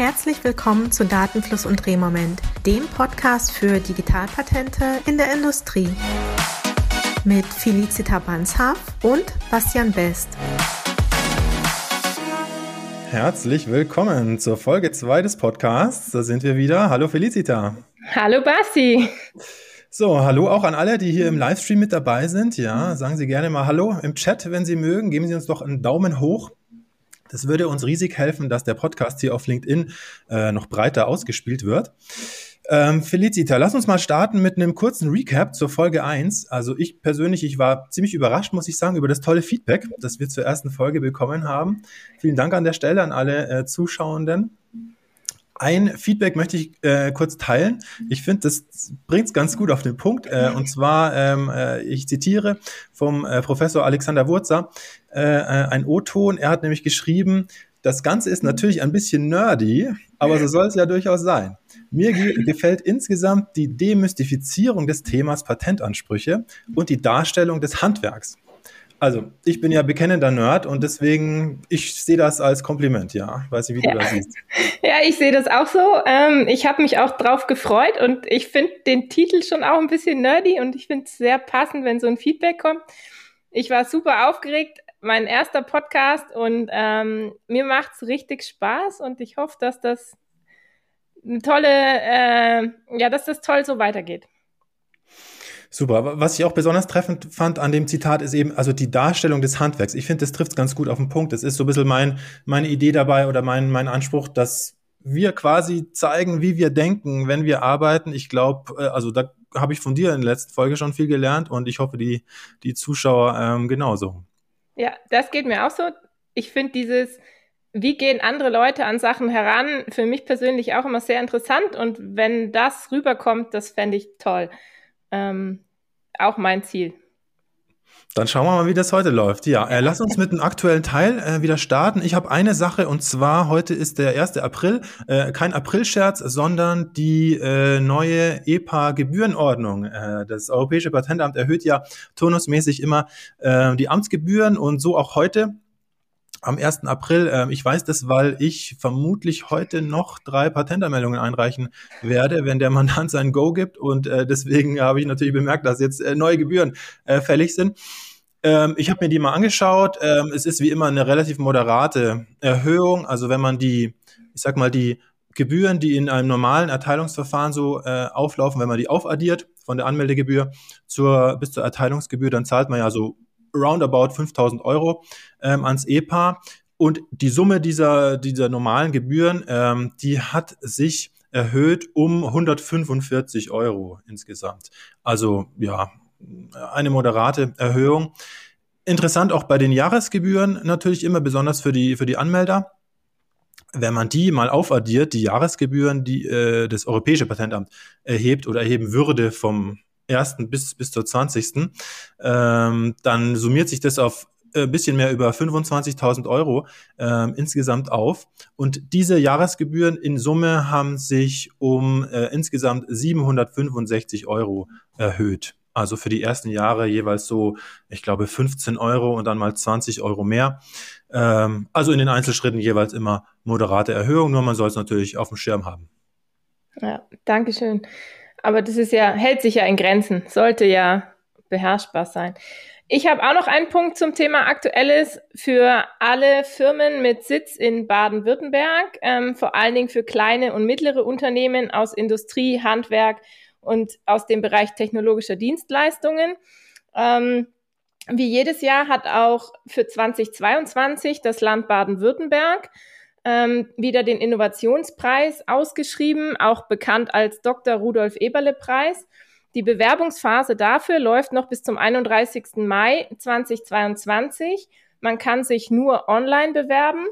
Herzlich willkommen zu Datenfluss und Drehmoment, dem Podcast für Digitalpatente in der Industrie. Mit Felicita Banshaf und Bastian Best. Herzlich willkommen zur Folge 2 des Podcasts. Da sind wir wieder. Hallo Felicita. Hallo Basti. So, hallo auch an alle, die hier im Livestream mit dabei sind. Ja, sagen Sie gerne mal Hallo im Chat, wenn Sie mögen. Geben Sie uns doch einen Daumen hoch. Das würde uns riesig helfen, dass der Podcast hier auf LinkedIn äh, noch breiter ausgespielt wird. Ähm, Felicita, lass uns mal starten mit einem kurzen Recap zur Folge 1. Also ich persönlich, ich war ziemlich überrascht, muss ich sagen, über das tolle Feedback, das wir zur ersten Folge bekommen haben. Vielen Dank an der Stelle an alle äh, Zuschauenden. Ein Feedback möchte ich äh, kurz teilen. Ich finde, das bringt es ganz gut auf den Punkt. Äh, und zwar, ähm, äh, ich zitiere vom äh, Professor Alexander Wurzer äh, äh, ein O-Ton. Er hat nämlich geschrieben, das Ganze ist natürlich ein bisschen nerdy, aber so soll es ja durchaus sein. Mir ge gefällt insgesamt die Demystifizierung des Themas Patentansprüche und die Darstellung des Handwerks. Also, ich bin ja bekennender Nerd und deswegen, ich sehe das als Kompliment, ja. Weiß nicht, wie ja. du das siehst. Ja, ich sehe das auch so. Ähm, ich habe mich auch drauf gefreut und ich finde den Titel schon auch ein bisschen nerdy und ich finde es sehr passend, wenn so ein Feedback kommt. Ich war super aufgeregt, mein erster Podcast und ähm, mir macht es richtig Spaß und ich hoffe, dass das eine tolle, äh, ja, dass das toll so weitergeht. Super. Was ich auch besonders treffend fand an dem Zitat ist eben, also die Darstellung des Handwerks. Ich finde, das trifft ganz gut auf den Punkt. Das ist so ein bisschen mein, meine Idee dabei oder mein, mein Anspruch, dass wir quasi zeigen, wie wir denken, wenn wir arbeiten. Ich glaube, äh, also da habe ich von dir in der letzten Folge schon viel gelernt und ich hoffe, die, die Zuschauer ähm, genauso. Ja, das geht mir auch so. Ich finde dieses, wie gehen andere Leute an Sachen heran, für mich persönlich auch immer sehr interessant. Und wenn das rüberkommt, das fände ich toll ähm, auch mein Ziel. Dann schauen wir mal, wie das heute läuft. Ja, äh, lass uns mit dem aktuellen Teil äh, wieder starten. Ich habe eine Sache und zwar heute ist der 1. April. Äh, kein Aprilscherz, sondern die äh, neue EPA-Gebührenordnung. Äh, das Europäische Patentamt erhöht ja turnusmäßig immer äh, die Amtsgebühren und so auch heute am 1. April. Äh, ich weiß das, weil ich vermutlich heute noch drei Patentanmeldungen einreichen werde, wenn der Mandant sein Go gibt. Und äh, deswegen habe ich natürlich bemerkt, dass jetzt äh, neue Gebühren äh, fällig sind. Ähm, ich habe mir die mal angeschaut. Ähm, es ist wie immer eine relativ moderate Erhöhung. Also wenn man die, ich sag mal, die Gebühren, die in einem normalen Erteilungsverfahren so auflaufen, wenn man die aufaddiert von der Anmeldegebühr zur bis zur Erteilungsgebühr, dann zahlt man ja so roundabout 5000 Euro ähm, ans EPA. Und die Summe dieser, dieser normalen Gebühren, ähm, die hat sich erhöht um 145 Euro insgesamt. Also ja, eine moderate Erhöhung. Interessant auch bei den Jahresgebühren natürlich immer besonders für die, für die Anmelder. Wenn man die mal aufaddiert, die Jahresgebühren, die äh, das Europäische Patentamt erhebt oder erheben würde vom 1. bis, bis zur 20. Ähm, dann summiert sich das auf ein äh, bisschen mehr über 25.000 Euro ähm, insgesamt auf. Und diese Jahresgebühren in Summe haben sich um äh, insgesamt 765 Euro erhöht. Also für die ersten Jahre jeweils so, ich glaube, 15 Euro und dann mal 20 Euro mehr. Ähm, also in den Einzelschritten jeweils immer moderate Erhöhung, nur man soll es natürlich auf dem Schirm haben. Ja, Dankeschön. Aber das ist ja, hält sich ja in Grenzen, sollte ja beherrschbar sein. Ich habe auch noch einen Punkt zum Thema Aktuelles für alle Firmen mit Sitz in Baden-Württemberg, ähm, vor allen Dingen für kleine und mittlere Unternehmen aus Industrie, Handwerk und aus dem Bereich technologischer Dienstleistungen. Ähm, wie jedes Jahr hat auch für 2022 das Land Baden-Württemberg ähm, wieder den Innovationspreis ausgeschrieben, auch bekannt als Dr. Rudolf Eberle Preis. Die Bewerbungsphase dafür läuft noch bis zum 31. Mai 2022. Man kann sich nur online bewerben.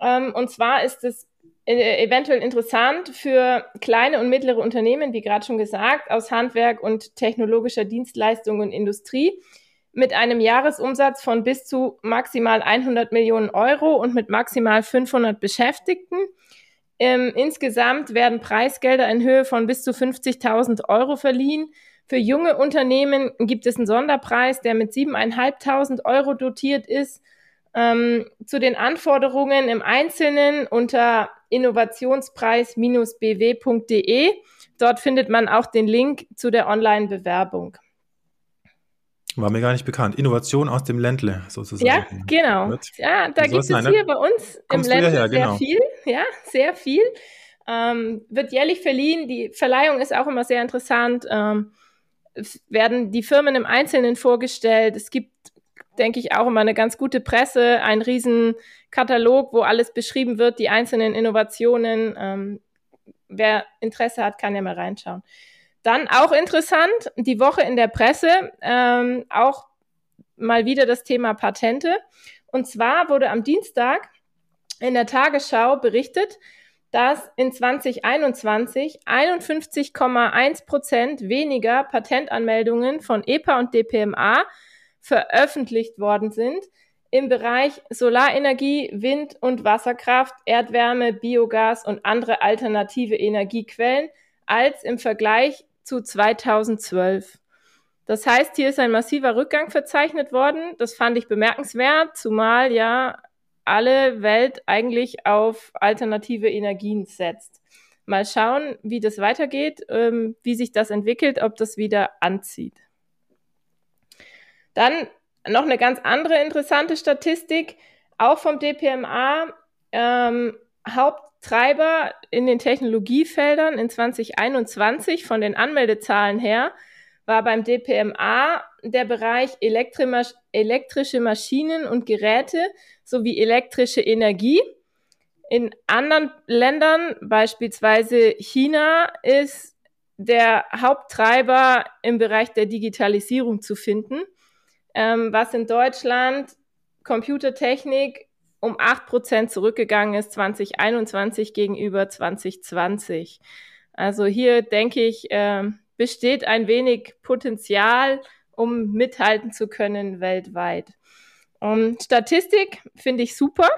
Ähm, und zwar ist es äh, eventuell interessant für kleine und mittlere Unternehmen, wie gerade schon gesagt, aus Handwerk und technologischer Dienstleistung und Industrie, mit einem Jahresumsatz von bis zu maximal 100 Millionen Euro und mit maximal 500 Beschäftigten. Ähm, insgesamt werden Preisgelder in Höhe von bis zu 50.000 Euro verliehen. Für junge Unternehmen gibt es einen Sonderpreis, der mit 7.500 Euro dotiert ist. Ähm, zu den Anforderungen im Einzelnen unter innovationspreis-bw.de. Dort findet man auch den Link zu der Online-Bewerbung. War mir gar nicht bekannt. Innovation aus dem Ländle sozusagen. Ja, genau. Ja, da gibt es hier bei uns im Ländle her, sehr genau. viel. Ja, sehr viel. Ähm, wird jährlich verliehen. Die Verleihung ist auch immer sehr interessant. Ähm, werden die Firmen im Einzelnen vorgestellt. Es gibt, denke ich, auch immer eine ganz gute Presse, ein riesen Katalog, wo alles beschrieben wird, die einzelnen Innovationen. Ähm, wer Interesse hat, kann ja mal reinschauen. Dann auch interessant, die Woche in der Presse, ähm, auch mal wieder das Thema Patente. Und zwar wurde am Dienstag in der Tagesschau berichtet, dass in 2021 51,1 Prozent weniger Patentanmeldungen von EPA und DPMA veröffentlicht worden sind im Bereich Solarenergie, Wind- und Wasserkraft, Erdwärme, Biogas und andere alternative Energiequellen als im Vergleich zu 2012. Das heißt, hier ist ein massiver Rückgang verzeichnet worden. Das fand ich bemerkenswert, zumal ja alle Welt eigentlich auf alternative Energien setzt. Mal schauen, wie das weitergeht, ähm, wie sich das entwickelt, ob das wieder anzieht. Dann noch eine ganz andere interessante Statistik, auch vom DPMA. Ähm, Haupttreiber in den Technologiefeldern in 2021 von den Anmeldezahlen her war beim DPMA der Bereich elektrische Maschinen und Geräte sowie elektrische Energie. In anderen Ländern, beispielsweise China, ist der Haupttreiber im Bereich der Digitalisierung zu finden, ähm, was in Deutschland Computertechnik um acht Prozent zurückgegangen ist 2021 gegenüber 2020. Also hier denke ich, äh, besteht ein wenig Potenzial, um mithalten zu können weltweit. Um, Statistik finde ich super.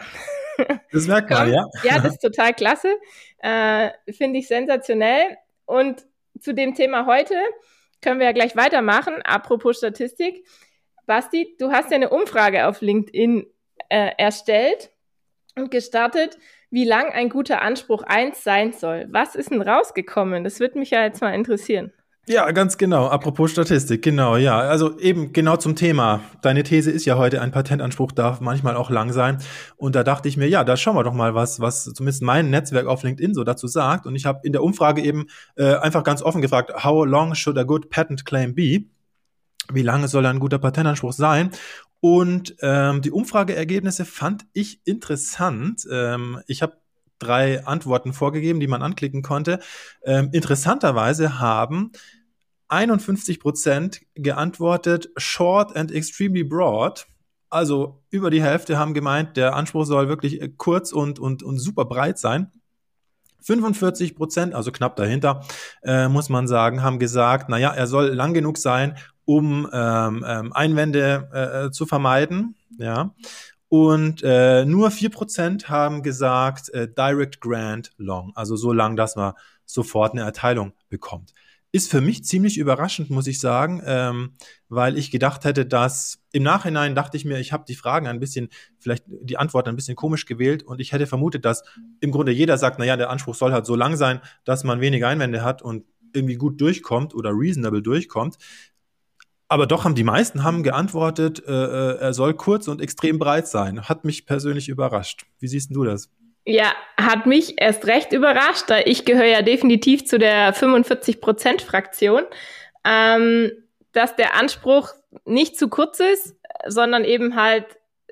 Das merkt man, ja. Ja, das ist total klasse. Äh, finde ich sensationell. Und zu dem Thema heute können wir ja gleich weitermachen. Apropos Statistik. Basti, du hast ja eine Umfrage auf LinkedIn äh, erstellt und gestartet, wie lang ein guter Anspruch 1 sein soll. Was ist denn rausgekommen? Das würde mich ja jetzt mal interessieren. Ja, ganz genau. Apropos Statistik, genau, ja. Also eben genau zum Thema. Deine These ist ja heute, ein Patentanspruch darf manchmal auch lang sein. Und da dachte ich mir, ja, da schauen wir doch mal, was, was zumindest mein Netzwerk auf LinkedIn so dazu sagt. Und ich habe in der Umfrage eben äh, einfach ganz offen gefragt, how long should a good patent claim be? Wie lange soll ein guter Patentanspruch sein? Und ähm, die Umfrageergebnisse fand ich interessant. Ähm, ich habe drei Antworten vorgegeben, die man anklicken konnte. Ähm, interessanterweise haben 51 Prozent geantwortet short and extremely broad. Also über die Hälfte haben gemeint, der Anspruch soll wirklich äh, kurz und, und, und super breit sein. 45 Prozent, also knapp dahinter, äh, muss man sagen, haben gesagt, naja, er soll lang genug sein, um ähm, ähm, Einwände äh, zu vermeiden. Ja. Und äh, nur Prozent haben gesagt äh, Direct Grant Long, also so lang, dass man sofort eine Erteilung bekommt. Ist für mich ziemlich überraschend, muss ich sagen, ähm, weil ich gedacht hätte, dass im Nachhinein dachte ich mir, ich habe die Fragen ein bisschen, vielleicht die Antworten ein bisschen komisch gewählt und ich hätte vermutet, dass im Grunde jeder sagt, naja, der Anspruch soll halt so lang sein, dass man weniger Einwände hat und irgendwie gut durchkommt oder reasonable durchkommt. Aber doch haben die meisten haben geantwortet, äh, äh, er soll kurz und extrem breit sein. Hat mich persönlich überrascht. Wie siehst du das? Ja, hat mich erst recht überrascht, da ich gehöre ja definitiv zu der 45%-Fraktion, ähm, dass der Anspruch nicht zu kurz ist, sondern eben halt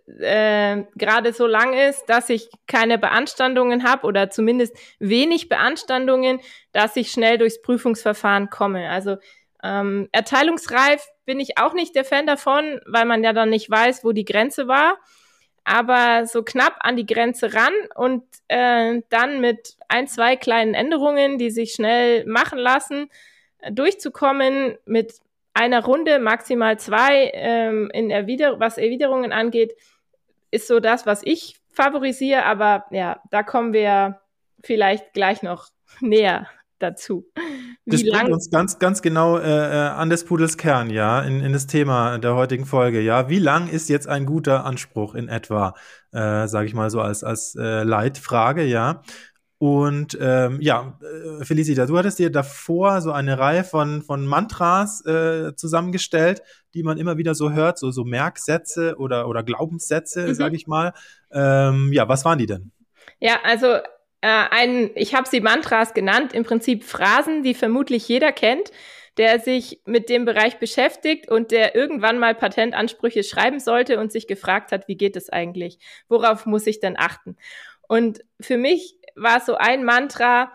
äh, gerade so lang ist, dass ich keine Beanstandungen habe oder zumindest wenig Beanstandungen, dass ich schnell durchs Prüfungsverfahren komme. Also ähm, erteilungsreif bin ich auch nicht der Fan davon, weil man ja dann nicht weiß, wo die Grenze war. Aber so knapp an die Grenze ran und äh, dann mit ein, zwei kleinen Änderungen, die sich schnell machen lassen, äh, durchzukommen mit einer Runde, maximal zwei, ähm, in Erwider was Erwiderungen angeht, ist so das, was ich favorisiere. Aber ja, da kommen wir vielleicht gleich noch näher dazu. Das bringt uns ganz, ganz genau äh, äh, an des Pudels Kern, ja, in, in das Thema der heutigen Folge, ja. Wie lang ist jetzt ein guter Anspruch in etwa, äh, sage ich mal so als, als äh, Leitfrage, ja. Und ähm, ja, äh, Felicita, du hattest dir davor so eine Reihe von, von Mantras äh, zusammengestellt, die man immer wieder so hört, so, so Merksätze oder, oder Glaubenssätze, mhm. sage ich mal. Ähm, ja, was waren die denn? Ja, also ein, ich habe sie Mantras genannt, im Prinzip Phrasen, die vermutlich jeder kennt, der sich mit dem Bereich beschäftigt und der irgendwann mal Patentansprüche schreiben sollte und sich gefragt hat, wie geht es eigentlich? Worauf muss ich denn achten? Und für mich war so ein Mantra,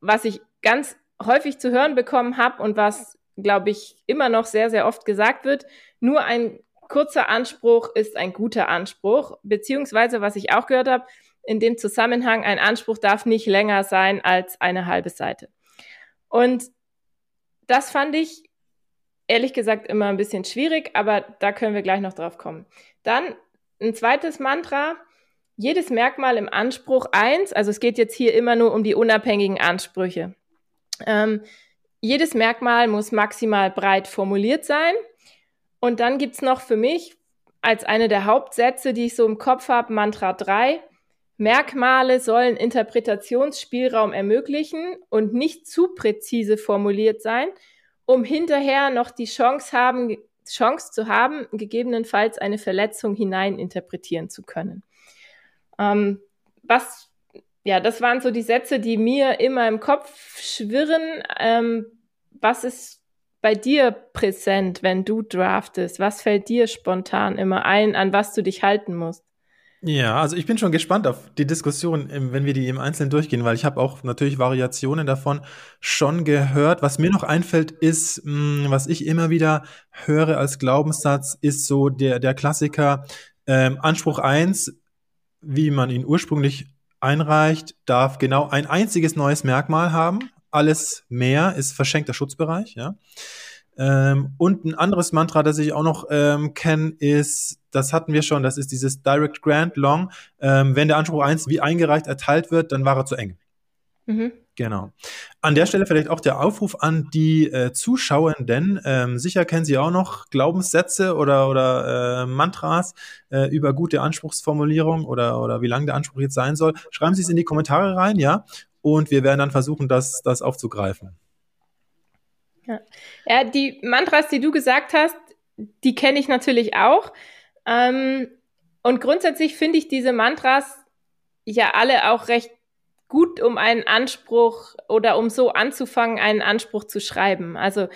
was ich ganz häufig zu hören bekommen habe und was, glaube ich, immer noch sehr, sehr oft gesagt wird, nur ein kurzer Anspruch ist ein guter Anspruch, beziehungsweise was ich auch gehört habe, in dem Zusammenhang, ein Anspruch darf nicht länger sein als eine halbe Seite. Und das fand ich ehrlich gesagt immer ein bisschen schwierig, aber da können wir gleich noch drauf kommen. Dann ein zweites Mantra. Jedes Merkmal im Anspruch eins, also es geht jetzt hier immer nur um die unabhängigen Ansprüche. Ähm, jedes Merkmal muss maximal breit formuliert sein. Und dann gibt's noch für mich als eine der Hauptsätze, die ich so im Kopf habe, Mantra 3. Merkmale sollen Interpretationsspielraum ermöglichen und nicht zu präzise formuliert sein, um hinterher noch die Chance haben, Chance zu haben, gegebenenfalls eine Verletzung hineininterpretieren zu können. Ähm, was, ja, das waren so die Sätze, die mir immer im Kopf schwirren. Ähm, was ist bei dir präsent, wenn du draftest? Was fällt dir spontan immer ein, an was du dich halten musst? Ja, also ich bin schon gespannt auf die Diskussion, wenn wir die im Einzelnen durchgehen, weil ich habe auch natürlich Variationen davon schon gehört. Was mir noch einfällt, ist, mh, hm, was ich immer wieder höre als Glaubenssatz, ist so der, der Klassiker ähm, Anspruch eins, wie man ihn ursprünglich einreicht, darf genau ein einziges neues Merkmal haben. Alles mehr ist verschenkter Schutzbereich, ja. Ähm, und ein anderes Mantra, das ich auch noch ähm, kenne, ist, das hatten wir schon, das ist dieses Direct Grant Long. Ähm, wenn der Anspruch 1 wie eingereicht erteilt wird, dann war er zu eng. Mhm. Genau. An der Stelle vielleicht auch der Aufruf an die äh, Zuschauenden. Ähm, sicher kennen Sie auch noch Glaubenssätze oder, oder äh, Mantras äh, über gute Anspruchsformulierung oder, oder wie lang der Anspruch jetzt sein soll. Schreiben Sie es in die Kommentare rein, ja. Und wir werden dann versuchen, das, das aufzugreifen. Ja. ja, die Mantras, die du gesagt hast, die kenne ich natürlich auch. Ähm, und grundsätzlich finde ich diese Mantras ja alle auch recht gut, um einen Anspruch oder um so anzufangen, einen Anspruch zu schreiben. Also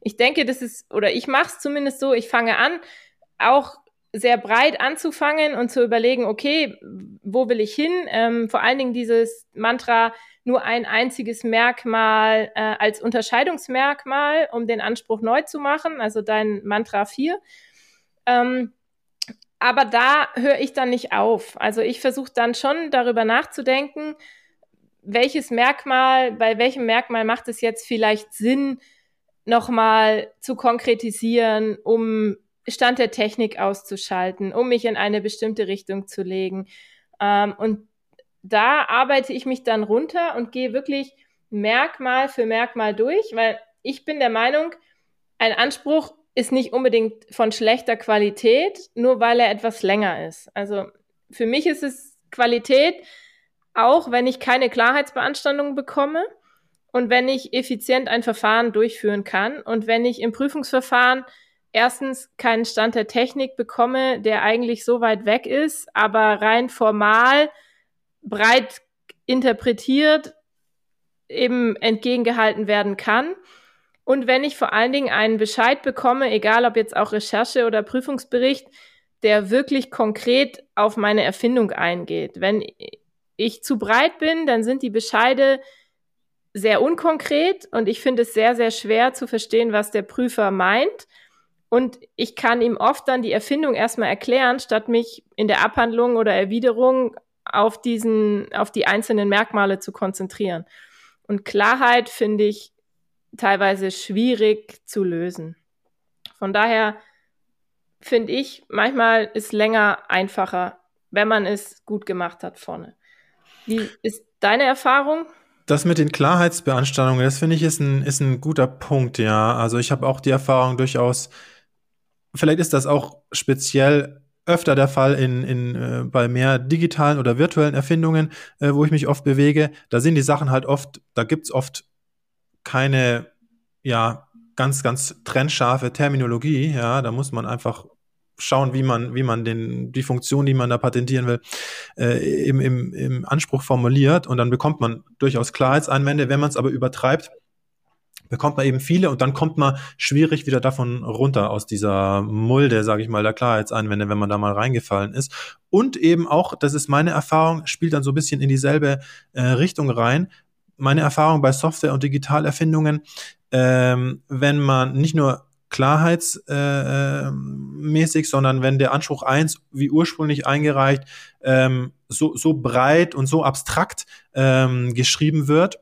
ich denke, das ist, oder ich mache es zumindest so, ich fange an, auch sehr breit anzufangen und zu überlegen, okay, wo will ich hin? Ähm, vor allen Dingen dieses Mantra, nur ein einziges Merkmal äh, als Unterscheidungsmerkmal, um den Anspruch neu zu machen, also dein Mantra 4. Ähm, aber da höre ich dann nicht auf. Also ich versuche dann schon darüber nachzudenken, welches Merkmal, bei welchem Merkmal macht es jetzt vielleicht Sinn, nochmal zu konkretisieren, um Stand der Technik auszuschalten, um mich in eine bestimmte Richtung zu legen. Ähm, und da arbeite ich mich dann runter und gehe wirklich Merkmal für Merkmal durch, weil ich bin der Meinung, ein Anspruch ist nicht unbedingt von schlechter Qualität, nur weil er etwas länger ist. Also für mich ist es Qualität, auch wenn ich keine Klarheitsbeanstandung bekomme und wenn ich effizient ein Verfahren durchführen kann und wenn ich im Prüfungsverfahren erstens keinen Stand der Technik bekomme, der eigentlich so weit weg ist, aber rein formal breit interpretiert eben entgegengehalten werden kann. Und wenn ich vor allen Dingen einen Bescheid bekomme, egal ob jetzt auch Recherche oder Prüfungsbericht, der wirklich konkret auf meine Erfindung eingeht. Wenn ich zu breit bin, dann sind die Bescheide sehr unkonkret und ich finde es sehr, sehr schwer zu verstehen, was der Prüfer meint. Und ich kann ihm oft dann die Erfindung erstmal erklären, statt mich in der Abhandlung oder Erwiderung auf diesen, auf die einzelnen Merkmale zu konzentrieren. Und Klarheit finde ich teilweise schwierig zu lösen. Von daher finde ich, manchmal ist länger einfacher, wenn man es gut gemacht hat vorne. Wie ist deine Erfahrung? Das mit den Klarheitsbeanstandungen, das finde ich ist ein, ist ein guter Punkt, ja. Also ich habe auch die Erfahrung durchaus, vielleicht ist das auch speziell öfter der Fall in, in, äh, bei mehr digitalen oder virtuellen Erfindungen, äh, wo ich mich oft bewege. Da sind die Sachen halt oft, da gibt's oft keine, ja, ganz, ganz trennscharfe Terminologie, ja, da muss man einfach schauen, wie man, wie man den, die Funktion, die man da patentieren will, äh, im, im, im Anspruch formuliert und dann bekommt man durchaus Klarheitseinwände. Wenn man es aber übertreibt, bekommt man eben viele und dann kommt man schwierig wieder davon runter aus dieser Mulde, sage ich mal, der Klarheitseinwände, wenn man da mal reingefallen ist. Und eben auch, das ist meine Erfahrung, spielt dann so ein bisschen in dieselbe äh, Richtung rein. Meine Erfahrung bei Software- und Digitalerfindungen, ähm, wenn man nicht nur klarheitsmäßig, äh, sondern wenn der Anspruch eins wie ursprünglich eingereicht ähm, so, so breit und so abstrakt ähm, geschrieben wird,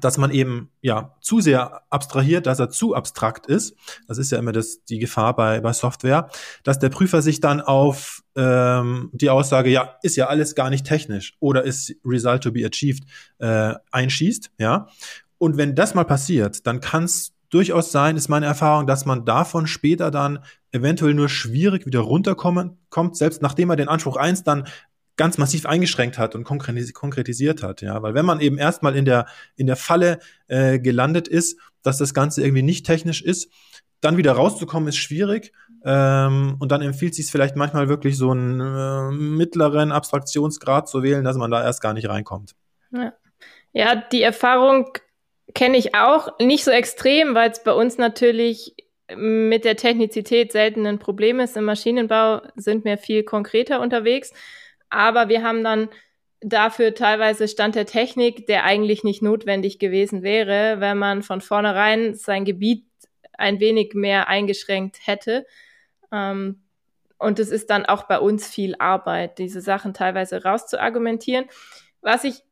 dass man eben ja zu sehr abstrahiert, dass er zu abstrakt ist. Das ist ja immer das, die Gefahr bei, bei Software, dass der Prüfer sich dann auf ähm, die Aussage, ja, ist ja alles gar nicht technisch oder ist Result to be achieved äh, einschießt, ja. Und wenn das mal passiert, dann kann es durchaus sein, ist meine Erfahrung, dass man davon später dann eventuell nur schwierig wieder runterkommen kommt, selbst nachdem er den Anspruch eins dann ganz massiv eingeschränkt hat und konkretisiert hat, ja, weil wenn man eben erstmal in der in der Falle äh, gelandet ist, dass das Ganze irgendwie nicht technisch ist, dann wieder rauszukommen ist schwierig ähm, und dann empfiehlt sich vielleicht manchmal wirklich so einen äh, mittleren Abstraktionsgrad zu wählen, dass man da erst gar nicht reinkommt. Ja, ja die Erfahrung kenne ich auch nicht so extrem, weil es bei uns natürlich mit der Technizität selten ein Problem ist. Im Maschinenbau sind wir viel konkreter unterwegs. Aber wir haben dann dafür teilweise Stand der Technik, der eigentlich nicht notwendig gewesen wäre, wenn man von vornherein sein Gebiet ein wenig mehr eingeschränkt hätte. Ähm, und es ist dann auch bei uns viel Arbeit, diese Sachen teilweise rauszuargumentieren. Was ich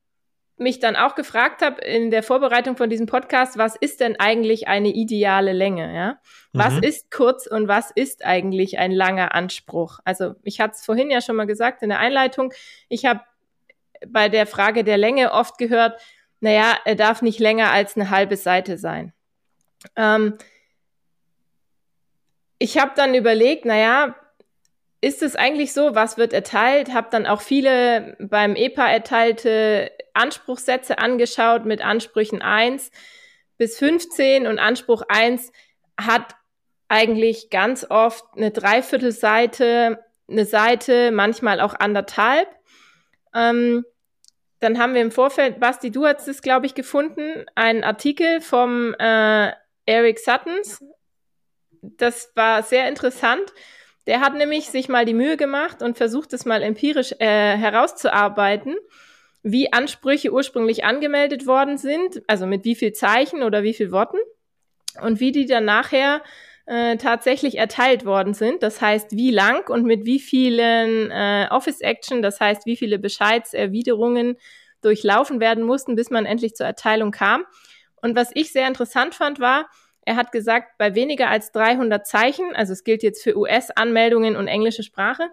mich dann auch gefragt habe in der Vorbereitung von diesem Podcast, was ist denn eigentlich eine ideale Länge? Ja? Was mhm. ist kurz und was ist eigentlich ein langer Anspruch? Also ich hatte es vorhin ja schon mal gesagt in der Einleitung. Ich habe bei der Frage der Länge oft gehört, naja, er darf nicht länger als eine halbe Seite sein. Ähm, ich habe dann überlegt, naja, ist es eigentlich so, was wird erteilt? Habe dann auch viele beim EPA erteilte Anspruchssätze angeschaut mit Ansprüchen 1 bis 15 und Anspruch 1 hat eigentlich ganz oft eine Dreiviertelseite, eine Seite, manchmal auch anderthalb. Ähm, dann haben wir im Vorfeld, Basti, du hast es, glaube ich, gefunden, einen Artikel vom äh, Eric Suttons. Das war sehr interessant. Der hat nämlich sich mal die Mühe gemacht und versucht es mal empirisch äh, herauszuarbeiten wie Ansprüche ursprünglich angemeldet worden sind, also mit wie viel Zeichen oder wie viel Worten und wie die dann nachher äh, tatsächlich erteilt worden sind. Das heißt, wie lang und mit wie vielen äh, Office Action, das heißt, wie viele Bescheidserwiderungen durchlaufen werden mussten, bis man endlich zur Erteilung kam. Und was ich sehr interessant fand, war, er hat gesagt, bei weniger als 300 Zeichen, also es gilt jetzt für US-Anmeldungen und englische Sprache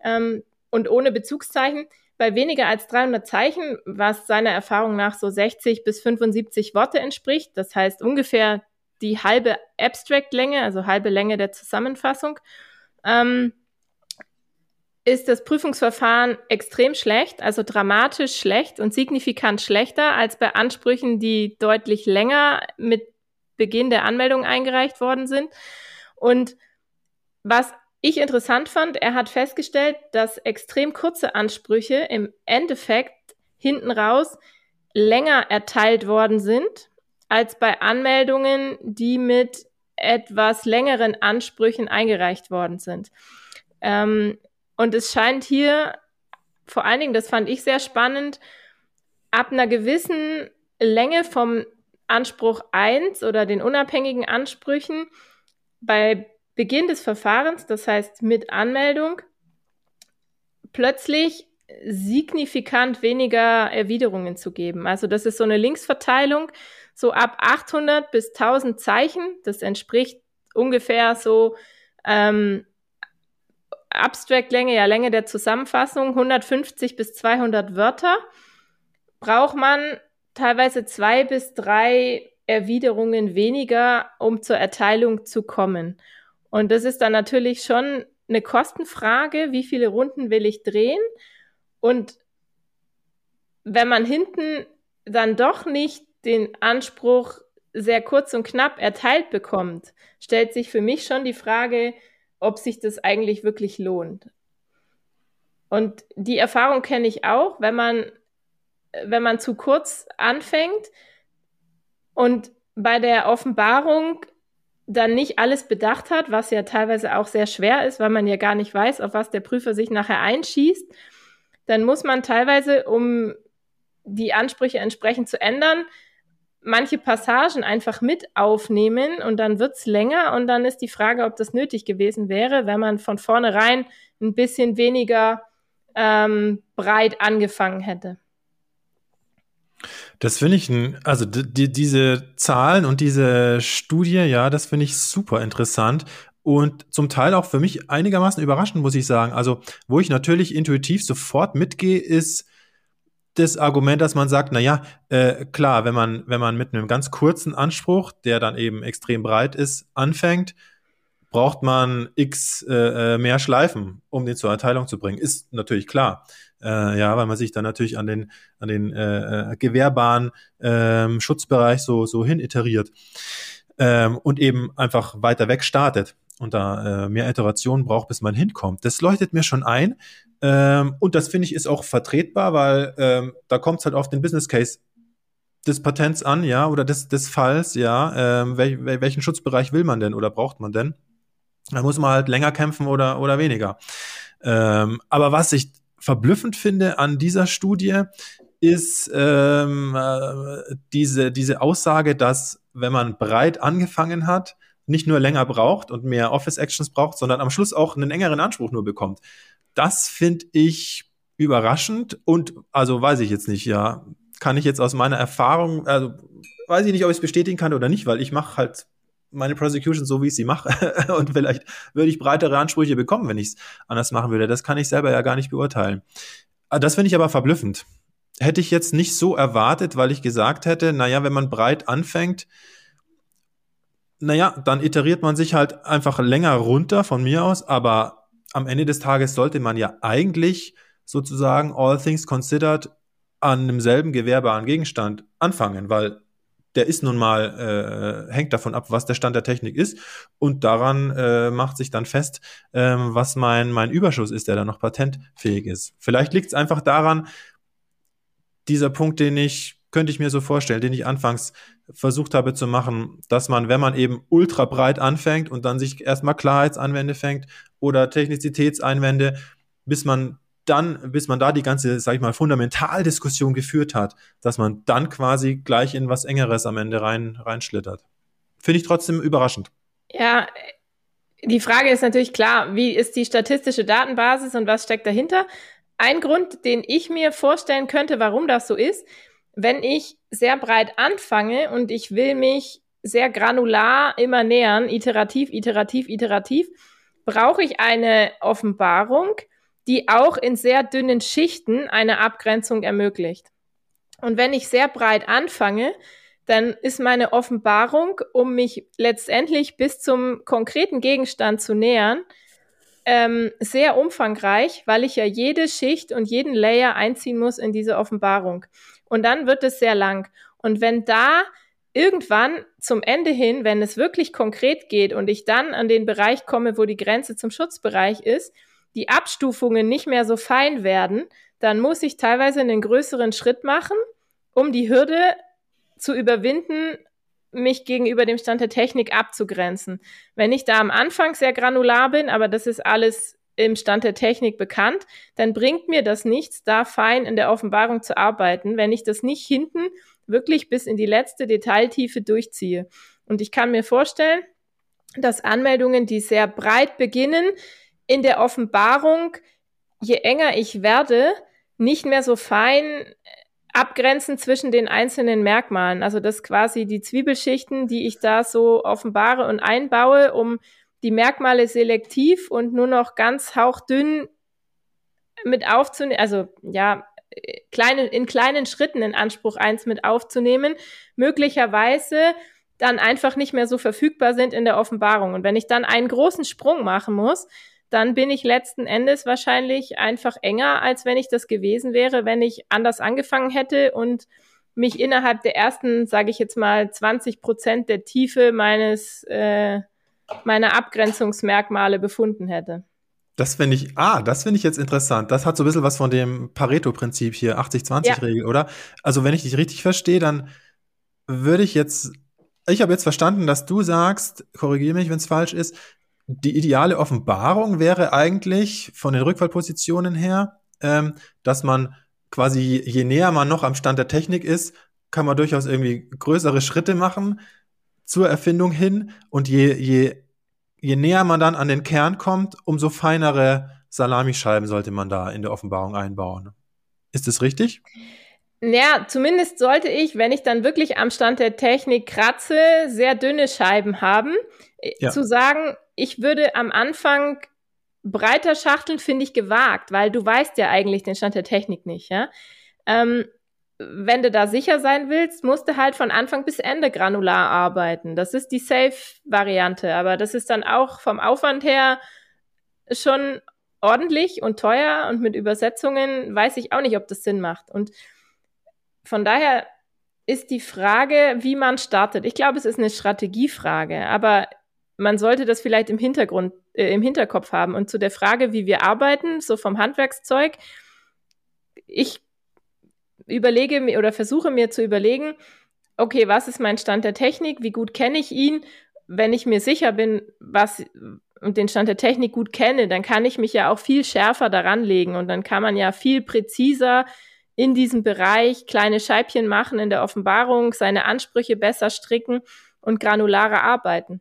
ähm, und ohne Bezugszeichen, bei weniger als 300 Zeichen, was seiner Erfahrung nach so 60 bis 75 Worte entspricht, das heißt ungefähr die halbe Abstract-Länge, also halbe Länge der Zusammenfassung, ähm, ist das Prüfungsverfahren extrem schlecht, also dramatisch schlecht und signifikant schlechter als bei Ansprüchen, die deutlich länger mit Beginn der Anmeldung eingereicht worden sind. Und was ich interessant fand, er hat festgestellt, dass extrem kurze Ansprüche im Endeffekt hinten raus länger erteilt worden sind als bei Anmeldungen, die mit etwas längeren Ansprüchen eingereicht worden sind. Ähm, und es scheint hier vor allen Dingen, das fand ich sehr spannend, ab einer gewissen Länge vom Anspruch 1 oder den unabhängigen Ansprüchen bei Beginn des Verfahrens, das heißt mit Anmeldung, plötzlich signifikant weniger Erwiderungen zu geben. Also das ist so eine Linksverteilung, so ab 800 bis 1000 Zeichen. Das entspricht ungefähr so ähm, Abstract-Länge, ja Länge der Zusammenfassung, 150 bis 200 Wörter, braucht man teilweise zwei bis drei Erwiderungen weniger, um zur Erteilung zu kommen. Und das ist dann natürlich schon eine Kostenfrage, wie viele Runden will ich drehen? Und wenn man hinten dann doch nicht den Anspruch sehr kurz und knapp erteilt bekommt, stellt sich für mich schon die Frage, ob sich das eigentlich wirklich lohnt. Und die Erfahrung kenne ich auch, wenn man, wenn man zu kurz anfängt und bei der Offenbarung dann nicht alles bedacht hat, was ja teilweise auch sehr schwer ist, weil man ja gar nicht weiß, auf was der Prüfer sich nachher einschießt, dann muss man teilweise, um die Ansprüche entsprechend zu ändern, manche Passagen einfach mit aufnehmen und dann wird's länger und dann ist die Frage, ob das nötig gewesen wäre, wenn man von vornherein ein bisschen weniger ähm, breit angefangen hätte. Das finde ich, also die, diese Zahlen und diese Studie, ja, das finde ich super interessant und zum Teil auch für mich einigermaßen überraschend, muss ich sagen. Also, wo ich natürlich intuitiv sofort mitgehe, ist das Argument, dass man sagt, na ja, äh, klar, wenn man, wenn man mit einem ganz kurzen Anspruch, der dann eben extrem breit ist, anfängt, braucht man x äh, äh mehr Schleifen, um den zur Erteilung zu bringen. Ist natürlich klar. Äh, ja, weil man sich dann natürlich an den, an den äh, äh, gewährbaren ähm, Schutzbereich so, so hin iteriert ähm, und eben einfach weiter weg startet und da äh, mehr Iterationen braucht, bis man hinkommt. Das leuchtet mir schon ein. Ähm, und das finde ich ist auch vertretbar, weil ähm, da kommt es halt auf den Business Case des Patents an, ja, oder des, des Falls, ja. Ähm, wel, welchen Schutzbereich will man denn oder braucht man denn? Da muss man halt länger kämpfen oder, oder weniger. Ähm, aber was ich verblüffend finde an dieser Studie, ist ähm, äh, diese, diese Aussage, dass wenn man breit angefangen hat, nicht nur länger braucht und mehr Office-Actions braucht, sondern am Schluss auch einen engeren Anspruch nur bekommt. Das finde ich überraschend und also weiß ich jetzt nicht, ja, kann ich jetzt aus meiner Erfahrung, also weiß ich nicht, ob ich es bestätigen kann oder nicht, weil ich mache halt meine Prosecution so, wie ich sie mache. und vielleicht würde ich breitere Ansprüche bekommen, wenn ich es anders machen würde. Das kann ich selber ja gar nicht beurteilen. Ah, das finde ich aber verblüffend. Hätte ich jetzt nicht so erwartet, weil ich gesagt hätte, naja, wenn man breit anfängt, naja, dann iteriert man sich halt einfach länger runter von mir aus, aber am Ende des Tages sollte man ja eigentlich sozusagen all things considered an demselben gewährbaren Gegenstand anfangen, weil der ist nun mal, äh, hängt davon ab, was der Stand der Technik ist. Und daran äh, macht sich dann fest, ähm, was mein, mein Überschuss ist, der dann noch patentfähig ist. Vielleicht liegt es einfach daran, dieser Punkt, den ich, könnte ich mir so vorstellen, den ich anfangs versucht habe zu machen, dass man, wenn man eben ultra breit anfängt und dann sich erstmal Klarheitsanwände fängt oder Technizitätseinwände, bis man dann, bis man da die ganze, sag ich mal, Fundamentaldiskussion geführt hat, dass man dann quasi gleich in was Engeres am Ende rein, reinschlittert. Finde ich trotzdem überraschend. Ja, die Frage ist natürlich klar, wie ist die statistische Datenbasis und was steckt dahinter? Ein Grund, den ich mir vorstellen könnte, warum das so ist, wenn ich sehr breit anfange und ich will mich sehr granular immer nähern, iterativ, iterativ, iterativ, brauche ich eine Offenbarung, die auch in sehr dünnen Schichten eine Abgrenzung ermöglicht. Und wenn ich sehr breit anfange, dann ist meine Offenbarung, um mich letztendlich bis zum konkreten Gegenstand zu nähern, ähm, sehr umfangreich, weil ich ja jede Schicht und jeden Layer einziehen muss in diese Offenbarung. Und dann wird es sehr lang. Und wenn da irgendwann zum Ende hin, wenn es wirklich konkret geht und ich dann an den Bereich komme, wo die Grenze zum Schutzbereich ist, die Abstufungen nicht mehr so fein werden, dann muss ich teilweise einen größeren Schritt machen, um die Hürde zu überwinden, mich gegenüber dem Stand der Technik abzugrenzen. Wenn ich da am Anfang sehr granular bin, aber das ist alles im Stand der Technik bekannt, dann bringt mir das nichts, da fein in der Offenbarung zu arbeiten, wenn ich das nicht hinten wirklich bis in die letzte Detailtiefe durchziehe. Und ich kann mir vorstellen, dass Anmeldungen, die sehr breit beginnen, in der Offenbarung, je enger ich werde, nicht mehr so fein abgrenzen zwischen den einzelnen Merkmalen. Also das quasi die Zwiebelschichten, die ich da so offenbare und einbaue, um die Merkmale selektiv und nur noch ganz hauchdünn mit aufzunehmen, also ja, kleine, in kleinen Schritten in Anspruch eins mit aufzunehmen, möglicherweise dann einfach nicht mehr so verfügbar sind in der Offenbarung. Und wenn ich dann einen großen Sprung machen muss, dann bin ich letzten Endes wahrscheinlich einfach enger, als wenn ich das gewesen wäre, wenn ich anders angefangen hätte und mich innerhalb der ersten, sage ich jetzt mal, 20 Prozent der Tiefe meines äh, meiner Abgrenzungsmerkmale befunden hätte. Das finde ich, ah, das finde ich jetzt interessant. Das hat so ein bisschen was von dem Pareto-Prinzip hier, 80-20-Regel, ja. oder? Also, wenn ich dich richtig verstehe, dann würde ich jetzt, ich habe jetzt verstanden, dass du sagst, korrigiere mich, wenn es falsch ist, die ideale Offenbarung wäre eigentlich von den Rückfallpositionen her, ähm, dass man quasi, je näher man noch am Stand der Technik ist, kann man durchaus irgendwie größere Schritte machen zur Erfindung hin und je, je, je näher man dann an den Kern kommt, umso feinere Salamischeiben sollte man da in der Offenbarung einbauen. Ist das richtig? Ja, zumindest sollte ich, wenn ich dann wirklich am Stand der Technik kratze, sehr dünne Scheiben haben. Ja. Zu sagen, ich würde am Anfang breiter schachteln, finde ich gewagt, weil du weißt ja eigentlich den Stand der Technik nicht, ja. Ähm, wenn du da sicher sein willst, musst du halt von Anfang bis Ende granular arbeiten. Das ist die Safe-Variante, aber das ist dann auch vom Aufwand her schon ordentlich und teuer und mit Übersetzungen weiß ich auch nicht, ob das Sinn macht. Und von daher ist die Frage, wie man startet. Ich glaube, es ist eine Strategiefrage, aber man sollte das vielleicht im Hintergrund, äh, im Hinterkopf haben. Und zu der Frage, wie wir arbeiten, so vom Handwerkszeug, ich überlege mir oder versuche mir zu überlegen, okay, was ist mein Stand der Technik? Wie gut kenne ich ihn? Wenn ich mir sicher bin, was und den Stand der Technik gut kenne, dann kann ich mich ja auch viel schärfer daran legen und dann kann man ja viel präziser in diesem Bereich kleine Scheibchen machen in der Offenbarung, seine Ansprüche besser stricken und granularer arbeiten.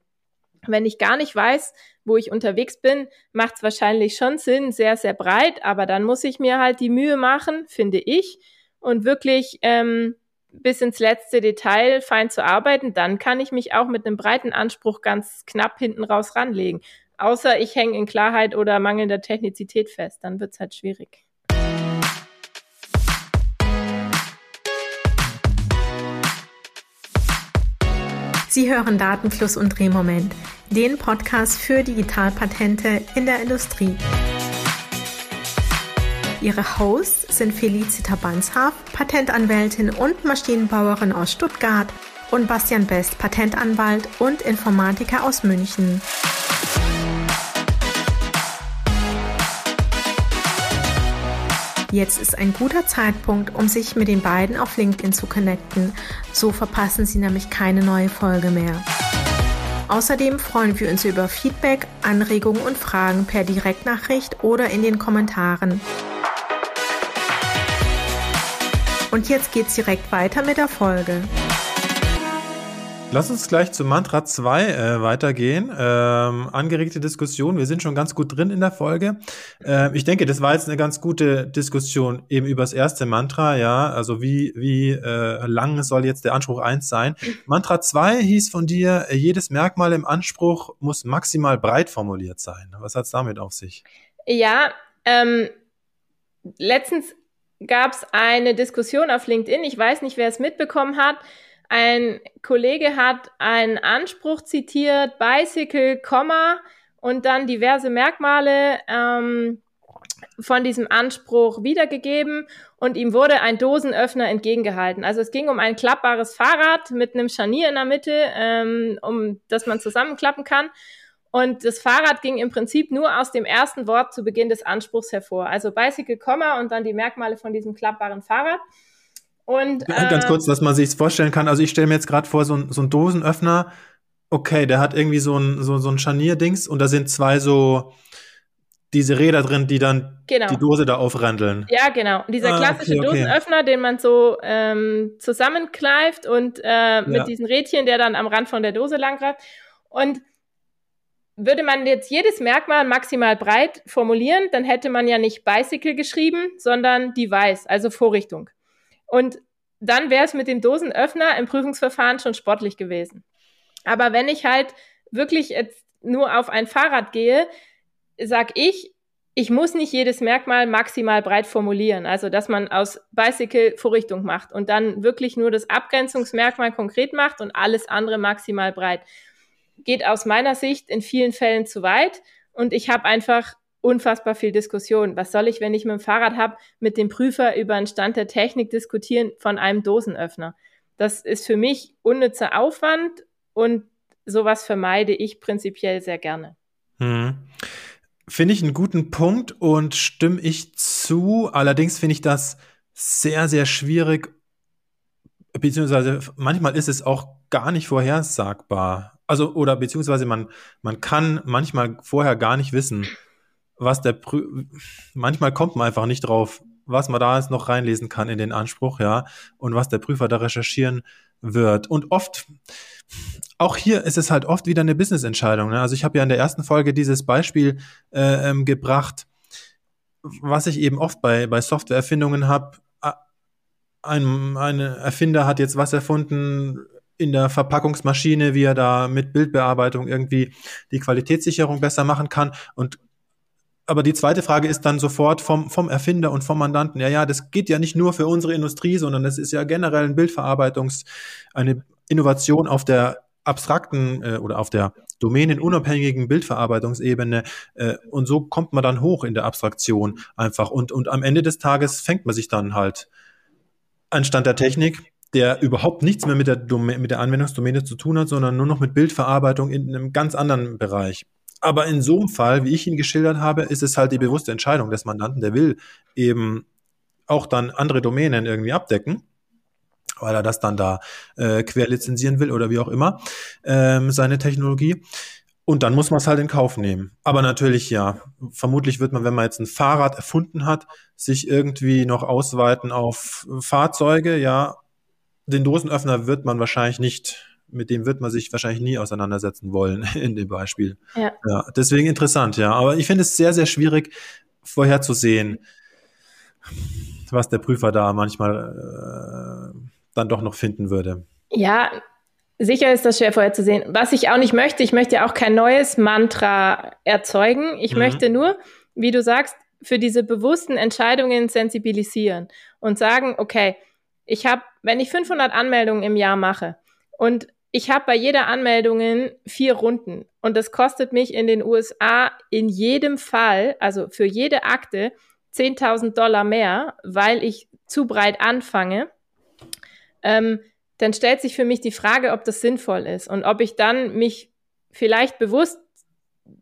Wenn ich gar nicht weiß, wo ich unterwegs bin, macht es wahrscheinlich schon Sinn, sehr, sehr breit, aber dann muss ich mir halt die Mühe machen, finde ich, und wirklich ähm, bis ins letzte Detail fein zu arbeiten, dann kann ich mich auch mit einem breiten Anspruch ganz knapp hinten raus ranlegen. Außer ich hänge in Klarheit oder mangelnder Technizität fest, dann wird es halt schwierig. Sie hören Datenfluss und Drehmoment, den Podcast für Digitalpatente in der Industrie. Ihre Hosts sind Felicita Banshaf, Patentanwältin und Maschinenbauerin aus Stuttgart und Bastian Best, Patentanwalt und Informatiker aus München. Jetzt ist ein guter Zeitpunkt, um sich mit den beiden auf LinkedIn zu connecten. So verpassen Sie nämlich keine neue Folge mehr. Außerdem freuen wir uns über Feedback, Anregungen und Fragen per Direktnachricht oder in den Kommentaren. Und jetzt geht's direkt weiter mit der Folge. Lass uns gleich zu Mantra 2 äh, weitergehen. Ähm, angeregte Diskussion. Wir sind schon ganz gut drin in der Folge. Ähm, ich denke, das war jetzt eine ganz gute Diskussion eben über das erste Mantra. Ja, also wie, wie äh, lang soll jetzt der Anspruch 1 sein? Mantra 2 hieß von dir, jedes Merkmal im Anspruch muss maximal breit formuliert sein. Was hat's damit auf sich? Ja, ähm, letztens gab es eine Diskussion auf LinkedIn. Ich weiß nicht, wer es mitbekommen hat ein Kollege hat einen Anspruch zitiert, Bicycle, Komma und dann diverse Merkmale ähm, von diesem Anspruch wiedergegeben und ihm wurde ein Dosenöffner entgegengehalten. Also es ging um ein klappbares Fahrrad mit einem Scharnier in der Mitte, ähm, um das man zusammenklappen kann. Und das Fahrrad ging im Prinzip nur aus dem ersten Wort zu Beginn des Anspruchs hervor. Also Bicycle, Komma und dann die Merkmale von diesem klappbaren Fahrrad. Und, äh, Ganz kurz, dass man sich vorstellen kann. Also ich stelle mir jetzt gerade vor, so ein, so ein Dosenöffner, okay, der hat irgendwie so ein, so, so ein Scharnierdings und da sind zwei so diese Räder drin, die dann genau. die Dose da aufrandeln. Ja, genau. Dieser ah, klassische okay, okay. Dosenöffner, den man so ähm, zusammenkleift und äh, mit ja. diesen Rädchen, der dann am Rand von der Dose langgreift. Und würde man jetzt jedes Merkmal maximal breit formulieren, dann hätte man ja nicht Bicycle geschrieben, sondern Device, also Vorrichtung. Und dann wäre es mit dem Dosenöffner im Prüfungsverfahren schon sportlich gewesen. Aber wenn ich halt wirklich jetzt nur auf ein Fahrrad gehe, sag ich, ich muss nicht jedes Merkmal maximal breit formulieren. Also, dass man aus Bicycle Vorrichtung macht und dann wirklich nur das Abgrenzungsmerkmal konkret macht und alles andere maximal breit. Geht aus meiner Sicht in vielen Fällen zu weit. Und ich habe einfach unfassbar viel Diskussion. Was soll ich, wenn ich mit dem Fahrrad habe, mit dem Prüfer über einen Stand der Technik diskutieren von einem Dosenöffner? Das ist für mich unnützer Aufwand und sowas vermeide ich prinzipiell sehr gerne. Hm. Finde ich einen guten Punkt und stimme ich zu. Allerdings finde ich das sehr, sehr schwierig, beziehungsweise manchmal ist es auch gar nicht vorhersagbar. Also, oder beziehungsweise man, man kann manchmal vorher gar nicht wissen, was der Prü manchmal kommt man einfach nicht drauf, was man da jetzt noch reinlesen kann in den Anspruch, ja, und was der Prüfer da recherchieren wird. Und oft, auch hier ist es halt oft wieder eine Business-Entscheidung. Ne? Also ich habe ja in der ersten Folge dieses Beispiel äh, ähm, gebracht, was ich eben oft bei, bei Softwareerfindungen habe. Ein, ein Erfinder hat jetzt was erfunden in der Verpackungsmaschine, wie er da mit Bildbearbeitung irgendwie die Qualitätssicherung besser machen kann. Und aber die zweite Frage ist dann sofort vom, vom Erfinder und vom Mandanten, ja, ja, das geht ja nicht nur für unsere Industrie, sondern das ist ja generell ein Bildverarbeitungs, eine Innovation auf der abstrakten äh, oder auf der domänenunabhängigen Bildverarbeitungsebene äh, und so kommt man dann hoch in der Abstraktion einfach und, und am Ende des Tages fängt man sich dann halt an Stand der Technik, der überhaupt nichts mehr mit der, Dom mit der Anwendungsdomäne zu tun hat, sondern nur noch mit Bildverarbeitung in einem ganz anderen Bereich. Aber in so einem Fall, wie ich ihn geschildert habe, ist es halt die bewusste Entscheidung des Mandanten, der will eben auch dann andere Domänen irgendwie abdecken, weil er das dann da äh, querlizenzieren will oder wie auch immer, ähm, seine Technologie. Und dann muss man es halt in Kauf nehmen. Aber natürlich ja, vermutlich wird man, wenn man jetzt ein Fahrrad erfunden hat, sich irgendwie noch ausweiten auf Fahrzeuge. Ja, den Dosenöffner wird man wahrscheinlich nicht mit dem wird man sich wahrscheinlich nie auseinandersetzen wollen in dem Beispiel. Ja. ja deswegen interessant, ja. Aber ich finde es sehr, sehr schwierig vorherzusehen, was der Prüfer da manchmal äh, dann doch noch finden würde. Ja, sicher ist das schwer vorherzusehen. Was ich auch nicht möchte, ich möchte ja auch kein neues Mantra erzeugen. Ich mhm. möchte nur, wie du sagst, für diese bewussten Entscheidungen sensibilisieren und sagen, okay, ich habe, wenn ich 500 Anmeldungen im Jahr mache und ich habe bei jeder Anmeldung vier Runden und das kostet mich in den USA in jedem Fall, also für jede Akte, 10.000 Dollar mehr, weil ich zu breit anfange. Ähm, dann stellt sich für mich die Frage, ob das sinnvoll ist und ob ich dann mich vielleicht bewusst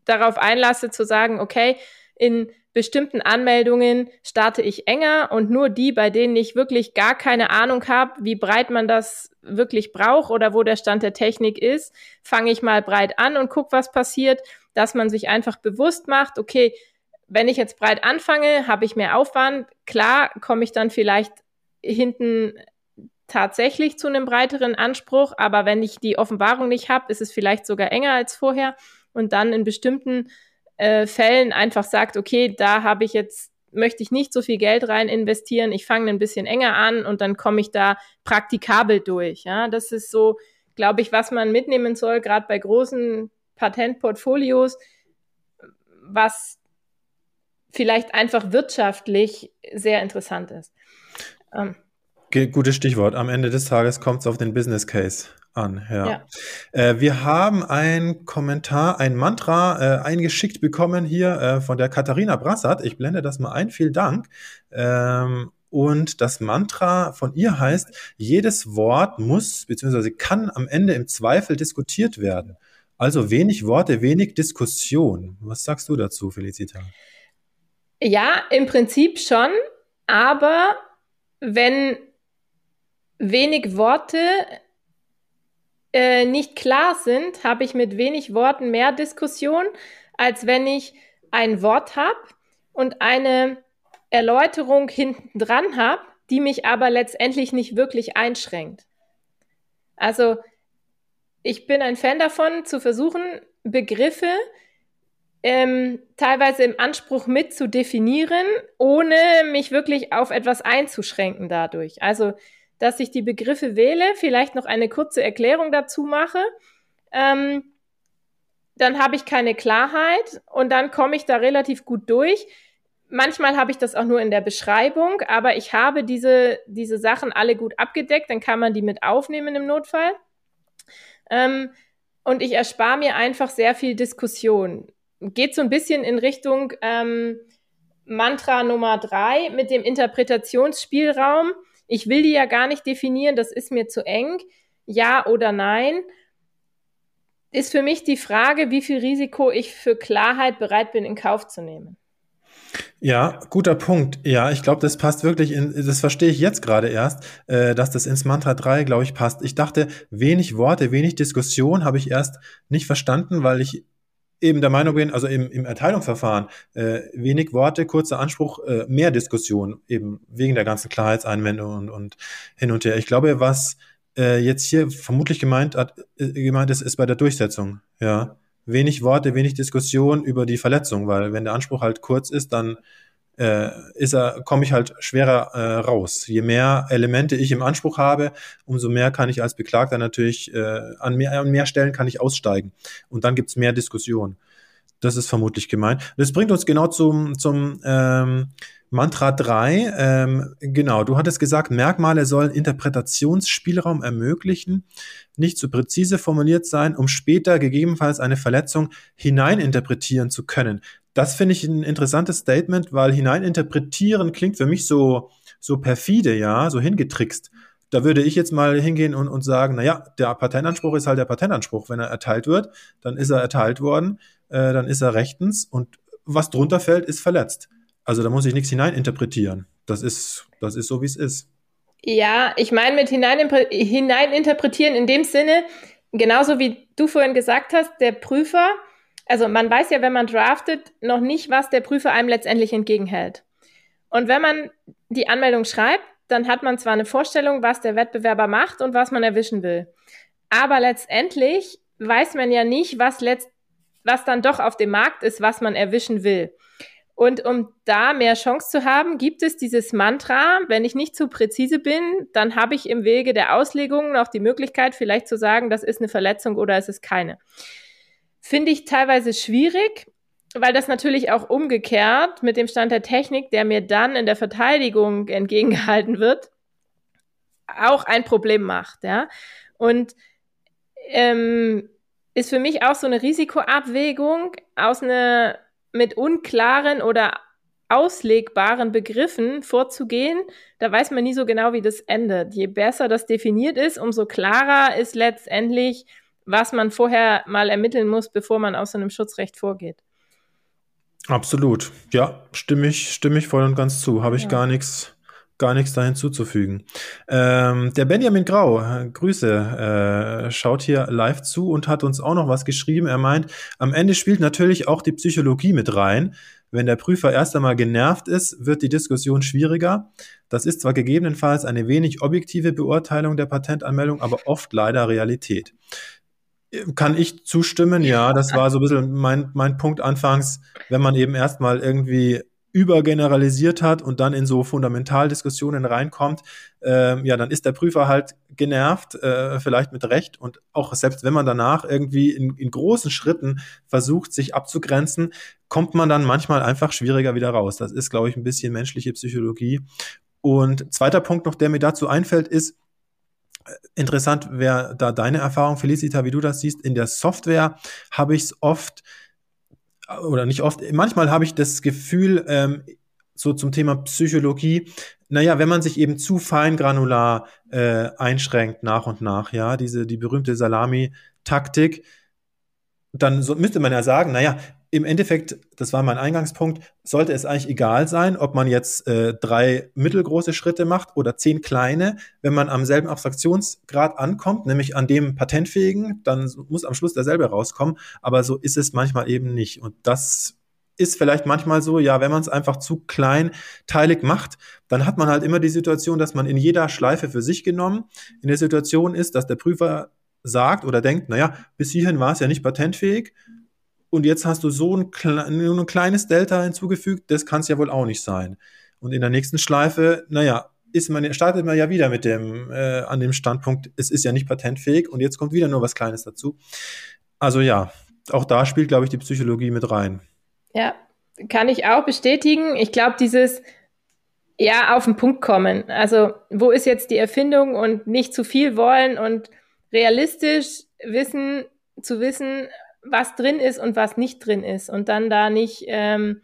darauf einlasse zu sagen, okay, in bestimmten Anmeldungen starte ich enger und nur die, bei denen ich wirklich gar keine Ahnung habe, wie breit man das wirklich braucht oder wo der Stand der Technik ist, fange ich mal breit an und guck, was passiert, dass man sich einfach bewusst macht, okay, wenn ich jetzt breit anfange, habe ich mehr Aufwand. Klar, komme ich dann vielleicht hinten tatsächlich zu einem breiteren Anspruch, aber wenn ich die Offenbarung nicht habe, ist es vielleicht sogar enger als vorher und dann in bestimmten äh, Fällen einfach sagt, okay, da habe ich jetzt möchte ich nicht so viel Geld rein investieren, ich fange ein bisschen enger an und dann komme ich da praktikabel durch. Ja, das ist so, glaube ich, was man mitnehmen soll, gerade bei großen Patentportfolios, was vielleicht einfach wirtschaftlich sehr interessant ist. Ähm. Gutes Stichwort. Am Ende des Tages kommt es auf den Business Case an, ja. ja. Äh, wir haben ein Kommentar, ein Mantra äh, eingeschickt bekommen hier äh, von der Katharina Brassert. Ich blende das mal ein. Vielen Dank. Ähm, und das Mantra von ihr heißt, jedes Wort muss bzw. kann am Ende im Zweifel diskutiert werden. Also wenig Worte, wenig Diskussion. Was sagst du dazu, Felicita? Ja, im Prinzip schon, aber wenn wenig Worte äh, nicht klar sind, habe ich mit wenig Worten mehr Diskussion, als wenn ich ein Wort habe und eine Erläuterung hinten dran habe, die mich aber letztendlich nicht wirklich einschränkt. Also ich bin ein Fan davon, zu versuchen, Begriffe ähm, teilweise im Anspruch mit zu definieren, ohne mich wirklich auf etwas einzuschränken dadurch. Also dass ich die Begriffe wähle, vielleicht noch eine kurze Erklärung dazu mache. Ähm, dann habe ich keine Klarheit und dann komme ich da relativ gut durch. manchmal habe ich das auch nur in der Beschreibung, aber ich habe diese, diese Sachen alle gut abgedeckt, dann kann man die mit aufnehmen im Notfall. Ähm, und ich erspare mir einfach sehr viel Diskussion. Geht so ein bisschen in Richtung ähm, Mantra Nummer drei mit dem Interpretationsspielraum. Ich will die ja gar nicht definieren, das ist mir zu eng. Ja oder nein ist für mich die Frage, wie viel Risiko ich für Klarheit bereit bin, in Kauf zu nehmen. Ja, guter Punkt. Ja, ich glaube, das passt wirklich in, das verstehe ich jetzt gerade erst, äh, dass das ins Mantra 3, glaube ich, passt. Ich dachte, wenig Worte, wenig Diskussion habe ich erst nicht verstanden, weil ich eben der Meinung bin, also im, im Erteilungsverfahren, äh, wenig Worte, kurzer Anspruch, äh, mehr Diskussion, eben wegen der ganzen Klarheitseinwendung und, und hin und her. Ich glaube, was äh, jetzt hier vermutlich gemeint, hat, äh, gemeint ist, ist bei der Durchsetzung. Ja, wenig Worte, wenig Diskussion über die Verletzung, weil wenn der Anspruch halt kurz ist, dann äh, ist er, komme ich halt schwerer äh, raus. Je mehr Elemente ich im Anspruch habe, umso mehr kann ich als Beklagter natürlich äh, an, mehr, an mehr Stellen kann ich aussteigen. Und dann gibt's mehr Diskussion. Das ist vermutlich gemeint. Das bringt uns genau zum, zum ähm, Mantra 3, ähm, genau, du hattest gesagt, Merkmale sollen Interpretationsspielraum ermöglichen, nicht zu präzise formuliert sein, um später gegebenenfalls eine Verletzung hineininterpretieren zu können. Das finde ich ein interessantes Statement, weil hineininterpretieren klingt für mich so, so perfide, ja, so hingetrickst. Da würde ich jetzt mal hingehen und, und sagen, naja, der Patentanspruch ist halt der Patentanspruch. Wenn er erteilt wird, dann ist er erteilt worden, äh, dann ist er rechtens und was drunter fällt, ist verletzt. Also da muss ich nichts hineininterpretieren. Das ist, das ist so, wie es ist. Ja, ich meine mit hineininterpretieren in dem Sinne, genauso wie du vorhin gesagt hast, der Prüfer, also man weiß ja, wenn man draftet, noch nicht, was der Prüfer einem letztendlich entgegenhält. Und wenn man die Anmeldung schreibt, dann hat man zwar eine Vorstellung, was der Wettbewerber macht und was man erwischen will. Aber letztendlich weiß man ja nicht, was, letzt, was dann doch auf dem Markt ist, was man erwischen will. Und um da mehr Chance zu haben, gibt es dieses Mantra, wenn ich nicht zu präzise bin, dann habe ich im Wege der Auslegung noch die Möglichkeit, vielleicht zu sagen, das ist eine Verletzung oder es ist keine. Finde ich teilweise schwierig, weil das natürlich auch umgekehrt mit dem Stand der Technik, der mir dann in der Verteidigung entgegengehalten wird, auch ein Problem macht, ja. Und ähm, ist für mich auch so eine Risikoabwägung aus einer mit unklaren oder auslegbaren Begriffen vorzugehen, da weiß man nie so genau, wie das endet. Je besser das definiert ist, umso klarer ist letztendlich, was man vorher mal ermitteln muss, bevor man aus so einem Schutzrecht vorgeht. Absolut. Ja, stimme ich, stimme ich voll und ganz zu. Habe ich ja. gar nichts gar nichts da hinzuzufügen. Ähm, der Benjamin Grau, Grüße, äh, schaut hier live zu und hat uns auch noch was geschrieben. Er meint, am Ende spielt natürlich auch die Psychologie mit rein. Wenn der Prüfer erst einmal genervt ist, wird die Diskussion schwieriger. Das ist zwar gegebenenfalls eine wenig objektive Beurteilung der Patentanmeldung, aber oft leider Realität. Kann ich zustimmen? Ja, das war so ein bisschen mein, mein Punkt anfangs, wenn man eben erstmal irgendwie übergeneralisiert hat und dann in so Fundamentaldiskussionen reinkommt, äh, ja, dann ist der Prüfer halt genervt, äh, vielleicht mit Recht. Und auch selbst wenn man danach irgendwie in, in großen Schritten versucht, sich abzugrenzen, kommt man dann manchmal einfach schwieriger wieder raus. Das ist, glaube ich, ein bisschen menschliche Psychologie. Und zweiter Punkt noch, der mir dazu einfällt, ist, Interessant wäre da deine Erfahrung, Felicita, wie du das siehst. In der Software habe ich es oft oder nicht oft, manchmal habe ich das Gefühl, ähm, so zum Thema Psychologie, naja, wenn man sich eben zu feingranular äh, einschränkt nach und nach, ja, diese, die berühmte Salami-Taktik, dann so, müsste man ja sagen, naja, im Endeffekt, das war mein Eingangspunkt, sollte es eigentlich egal sein, ob man jetzt äh, drei mittelgroße Schritte macht oder zehn kleine. Wenn man am selben Abstraktionsgrad ankommt, nämlich an dem patentfähigen, dann muss am Schluss derselbe rauskommen. Aber so ist es manchmal eben nicht. Und das ist vielleicht manchmal so, ja, wenn man es einfach zu kleinteilig macht, dann hat man halt immer die Situation, dass man in jeder Schleife für sich genommen in der Situation ist, dass der Prüfer sagt oder denkt, naja, bis hierhin war es ja nicht patentfähig und jetzt hast du so ein, nur ein kleines Delta hinzugefügt, das kann es ja wohl auch nicht sein. Und in der nächsten Schleife, naja, ist man, startet man ja wieder mit dem, äh, an dem Standpunkt, es ist ja nicht patentfähig und jetzt kommt wieder nur was Kleines dazu. Also ja, auch da spielt, glaube ich, die Psychologie mit rein. Ja, kann ich auch bestätigen. Ich glaube, dieses ja auf den Punkt kommen. Also, wo ist jetzt die Erfindung und nicht zu viel wollen und realistisch wissen, zu wissen, was drin ist und was nicht drin ist. Und dann da nicht ähm,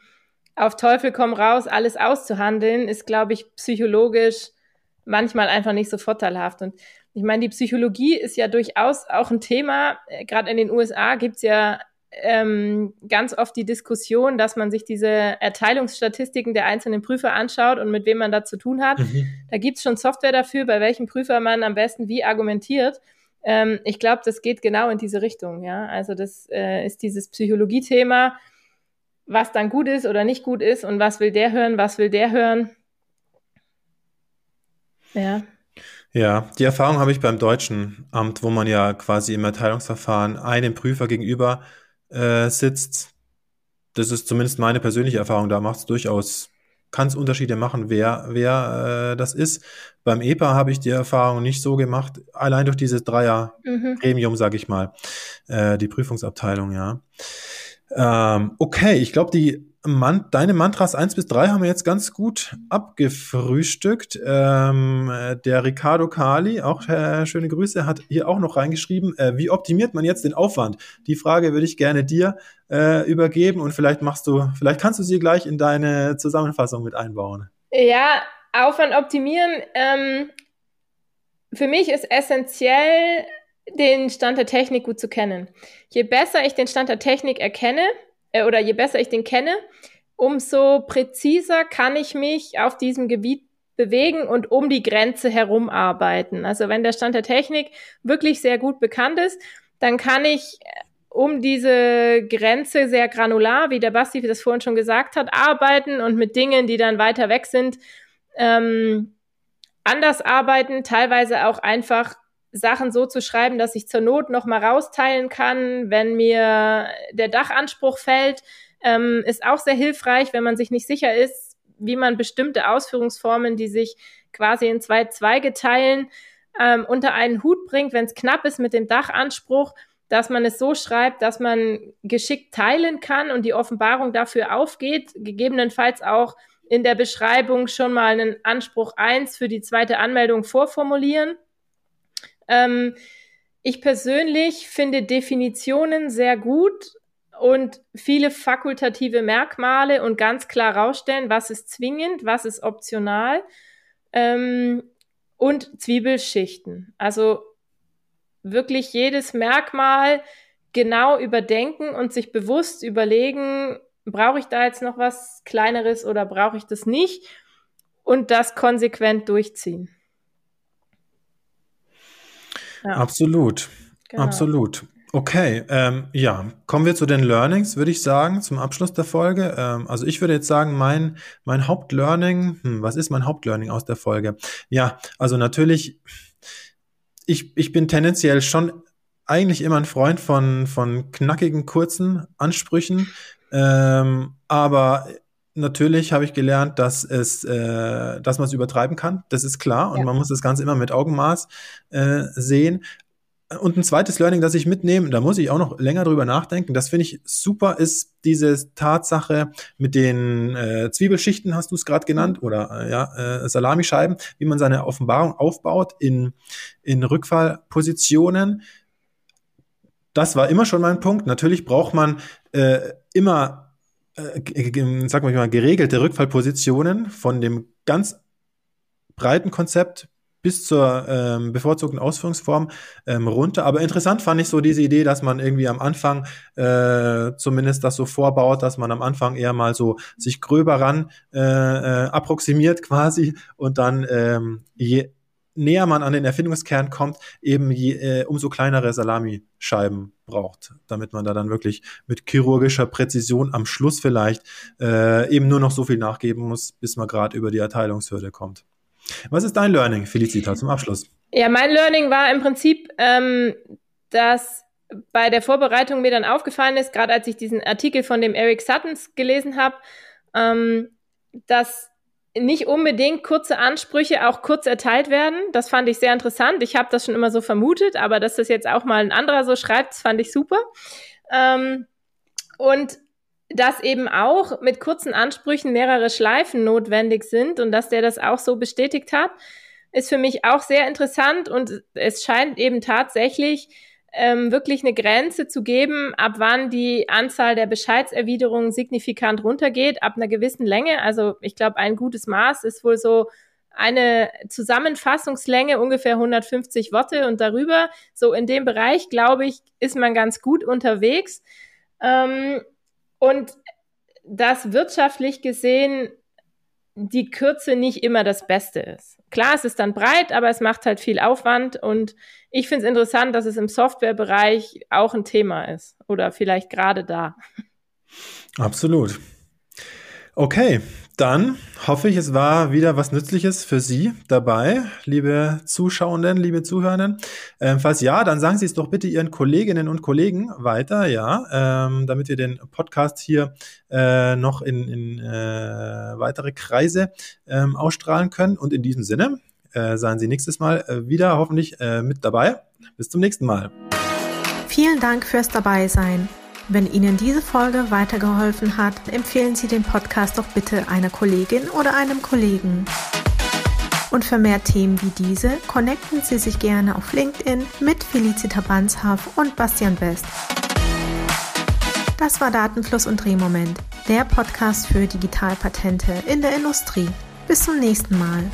auf Teufel komm raus, alles auszuhandeln, ist, glaube ich, psychologisch manchmal einfach nicht so vorteilhaft. Und ich meine, die Psychologie ist ja durchaus auch ein Thema. Gerade in den USA gibt's ja ähm, ganz oft die Diskussion, dass man sich diese Erteilungsstatistiken der einzelnen Prüfer anschaut und mit wem man da zu tun hat. Mhm. Da gibt's schon Software dafür, bei welchem Prüfer man am besten wie argumentiert. Ähm, ich glaube, das geht genau in diese Richtung. Ja, also das äh, ist dieses Psychologie-Thema, was dann gut ist oder nicht gut ist und was will der hören, was will der hören. Ja. Ja, die Erfahrung habe ich beim deutschen Amt, wo man ja quasi im Erteilungsverfahren einem Prüfer gegenüber äh, sitzt. Das ist zumindest meine persönliche Erfahrung. Da macht es durchaus, kann es Unterschiede machen, wer, wer äh, das ist. Beim EPA habe ich die Erfahrung nicht so gemacht, allein durch dieses Dreier-Gremium, mhm. sage ich mal, äh, die Prüfungsabteilung, ja. Ähm, okay, ich glaube, die Man deine Mantras 1 bis 3 haben wir jetzt ganz gut abgefrühstückt. Ähm, der Ricardo Kali, auch äh, schöne Grüße, hat hier auch noch reingeschrieben, äh, wie optimiert man jetzt den Aufwand? Die Frage würde ich gerne dir äh, übergeben und vielleicht machst du, vielleicht kannst du sie gleich in deine Zusammenfassung mit einbauen. Ja, Aufwand optimieren. Ähm, für mich ist essentiell, den Stand der Technik gut zu kennen. Je besser ich den Stand der Technik erkenne, äh, oder je besser ich den kenne, umso präziser kann ich mich auf diesem Gebiet bewegen und um die Grenze herum arbeiten. Also wenn der Stand der Technik wirklich sehr gut bekannt ist, dann kann ich äh, um diese Grenze sehr granular, wie der Basti das vorhin schon gesagt hat, arbeiten und mit Dingen, die dann weiter weg sind, ähm, anders arbeiten, teilweise auch einfach Sachen so zu schreiben, dass ich zur Not noch mal rausteilen kann, wenn mir der Dachanspruch fällt, ähm, ist auch sehr hilfreich, wenn man sich nicht sicher ist, wie man bestimmte Ausführungsformen, die sich quasi in zwei Zweige teilen, ähm, unter einen Hut bringt, wenn es knapp ist mit dem Dachanspruch, dass man es so schreibt, dass man geschickt teilen kann und die Offenbarung dafür aufgeht, gegebenenfalls auch in der Beschreibung schon mal einen Anspruch eins für die zweite Anmeldung vorformulieren. Ähm, ich persönlich finde Definitionen sehr gut und viele fakultative Merkmale und ganz klar rausstellen, was ist zwingend, was ist optional ähm, und Zwiebelschichten. Also wirklich jedes Merkmal genau überdenken und sich bewusst überlegen, brauche ich da jetzt noch was Kleineres oder brauche ich das nicht und das konsequent durchziehen. Ja. Absolut. Genau. Absolut. Okay, ähm, ja, kommen wir zu den Learnings, würde ich sagen, zum Abschluss der Folge. Ähm, also ich würde jetzt sagen, mein, mein Hauptlearning, hm, was ist mein Hauptlearning aus der Folge? Ja, also natürlich, ich, ich bin tendenziell schon eigentlich immer ein Freund von, von knackigen, kurzen Ansprüchen, ähm, aber natürlich habe ich gelernt, dass es, äh, dass man es übertreiben kann. Das ist klar und ja. man muss das Ganze immer mit Augenmaß äh, sehen. Und ein zweites Learning, das ich mitnehme, da muss ich auch noch länger drüber nachdenken. Das finde ich super, ist diese Tatsache mit den äh, Zwiebelschichten, hast du es gerade genannt, mhm. oder äh, ja, äh, Salamischeiben, wie man seine Offenbarung aufbaut in, in Rückfallpositionen. Das war immer schon mein Punkt. Natürlich braucht man äh, immer äh, sag mal, geregelte Rückfallpositionen von dem ganz breiten Konzept bis zur ähm, bevorzugten Ausführungsform ähm, runter. Aber interessant fand ich so diese Idee, dass man irgendwie am Anfang äh, zumindest das so vorbaut, dass man am Anfang eher mal so sich gröber ran äh, äh, approximiert quasi und dann ähm, je näher man an den Erfindungskern kommt, eben je, äh, umso kleinere Salamischeiben braucht, damit man da dann wirklich mit chirurgischer Präzision am Schluss vielleicht äh, eben nur noch so viel nachgeben muss, bis man gerade über die Erteilungshürde kommt. Was ist dein Learning, Felicita, zum Abschluss? Ja, mein Learning war im Prinzip, ähm, dass bei der Vorbereitung mir dann aufgefallen ist, gerade als ich diesen Artikel von dem Eric Suttons gelesen habe, ähm, dass nicht unbedingt kurze Ansprüche auch kurz erteilt werden. Das fand ich sehr interessant. Ich habe das schon immer so vermutet, aber dass das jetzt auch mal ein anderer so schreibt, das fand ich super. Ähm, und dass eben auch mit kurzen Ansprüchen mehrere Schleifen notwendig sind und dass der das auch so bestätigt hat, ist für mich auch sehr interessant und es scheint eben tatsächlich ähm, wirklich eine Grenze zu geben, ab wann die Anzahl der Bescheidserwiderungen signifikant runtergeht, ab einer gewissen Länge. Also ich glaube, ein gutes Maß ist wohl so eine Zusammenfassungslänge ungefähr 150 Worte und darüber. So in dem Bereich, glaube ich, ist man ganz gut unterwegs. Ähm, und dass wirtschaftlich gesehen die Kürze nicht immer das Beste ist. Klar, es ist dann breit, aber es macht halt viel Aufwand und ich finde es interessant, dass es im Softwarebereich auch ein Thema ist oder vielleicht gerade da. Absolut. Okay, dann hoffe ich, es war wieder was Nützliches für Sie dabei, liebe Zuschauenden, liebe Zuhörenden. Ähm, falls ja, dann sagen Sie es doch bitte Ihren Kolleginnen und Kollegen weiter, ja, ähm, damit wir den Podcast hier äh, noch in, in äh, weitere Kreise ähm, ausstrahlen können. Und in diesem Sinne äh, seien Sie nächstes Mal äh, wieder hoffentlich äh, mit dabei. Bis zum nächsten Mal. Vielen Dank fürs Dabeisein. Wenn Ihnen diese Folge weitergeholfen hat, empfehlen Sie den Podcast doch bitte einer Kollegin oder einem Kollegen. Und für mehr Themen wie diese connecten Sie sich gerne auf LinkedIn mit Felicita Banshaf und Bastian Best. Das war Datenfluss und Drehmoment, der Podcast für Digitalpatente in der Industrie. Bis zum nächsten Mal.